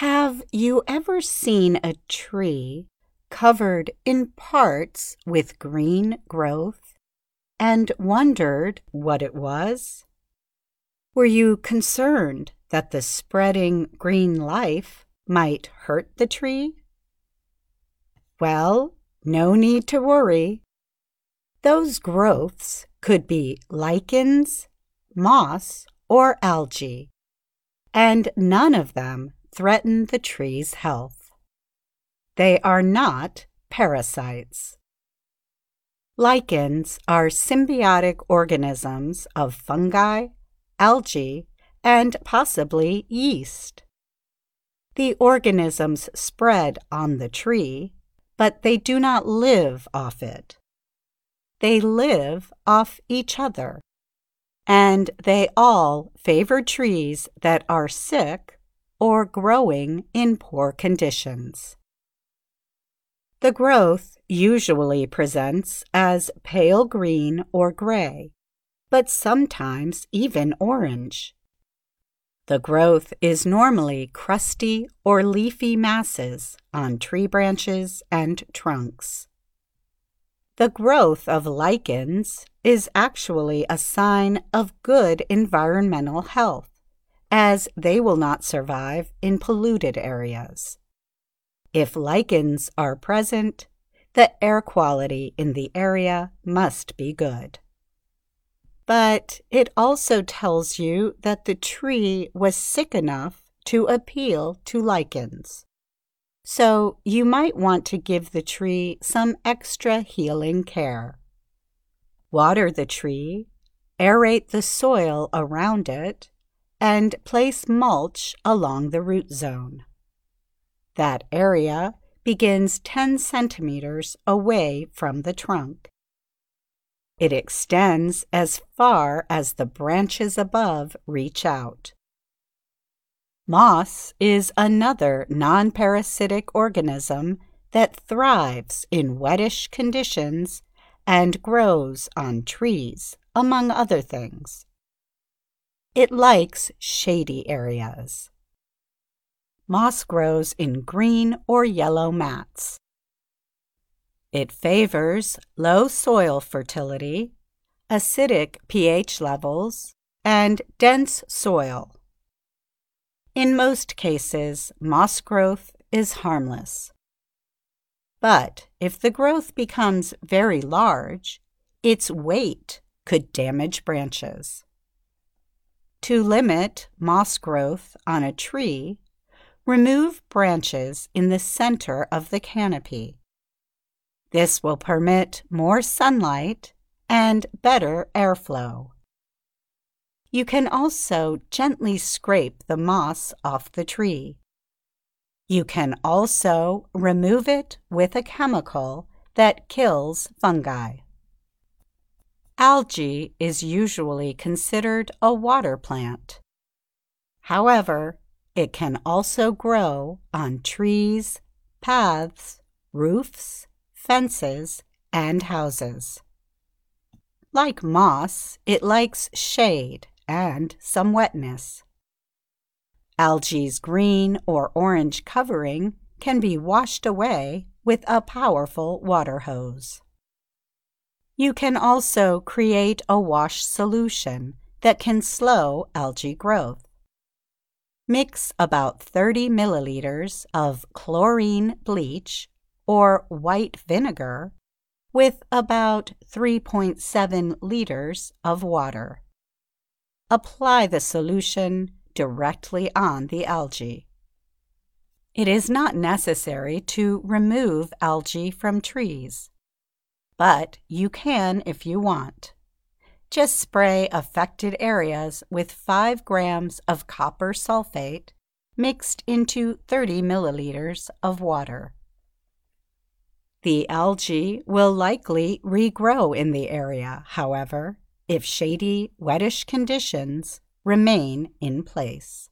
Have you ever seen a tree covered in parts with green growth and wondered what it was? Were you concerned that the spreading green life might hurt the tree? Well, no need to worry. Those growths could be lichens, moss, or algae, and none of them threaten the tree's health. They are not parasites. Lichens are symbiotic organisms of fungi, algae, and possibly yeast. The organisms spread on the tree, but they do not live off it. They live off each other, and they all favor trees that are sick or growing in poor conditions. The growth usually presents as pale green or gray, but sometimes even orange. The growth is normally crusty or leafy masses on tree branches and trunks. The growth of lichens is actually a sign of good environmental health as they will not survive in polluted areas. If lichens are present, the air quality in the area must be good. But it also tells you that the tree was sick enough to appeal to lichens. So you might want to give the tree some extra healing care. Water the tree, aerate the soil around it, and place mulch along the root zone. That area begins 10 centimeters away from the trunk. It extends as far as the branches above reach out. Moss is another non parasitic organism that thrives in wettish conditions and grows on trees, among other things. It likes shady areas. Moss grows in green or yellow mats. It favors low soil fertility, acidic pH levels, and dense soil. In most cases, moss growth is harmless. But if the growth becomes very large, its weight could damage branches. To limit moss growth on a tree, remove branches in the center of the canopy. This will permit more sunlight and better airflow. You can also gently scrape the moss off the tree. You can also remove it with a chemical that kills fungi. Algae is usually considered a water plant. However, it can also grow on trees, paths, roofs, fences, and houses. Like moss, it likes shade and some wetness. Algae's green or orange covering can be washed away with a powerful water hose. You can also create a wash solution that can slow algae growth. Mix about 30 milliliters of chlorine bleach or white vinegar with about 3.7 liters of water. Apply the solution directly on the algae. It is not necessary to remove algae from trees but you can if you want. Just spray affected areas with 5 grams of copper sulfate mixed into 30 milliliters of water. The algae will likely regrow in the area, however, if shady, wettish conditions remain in place.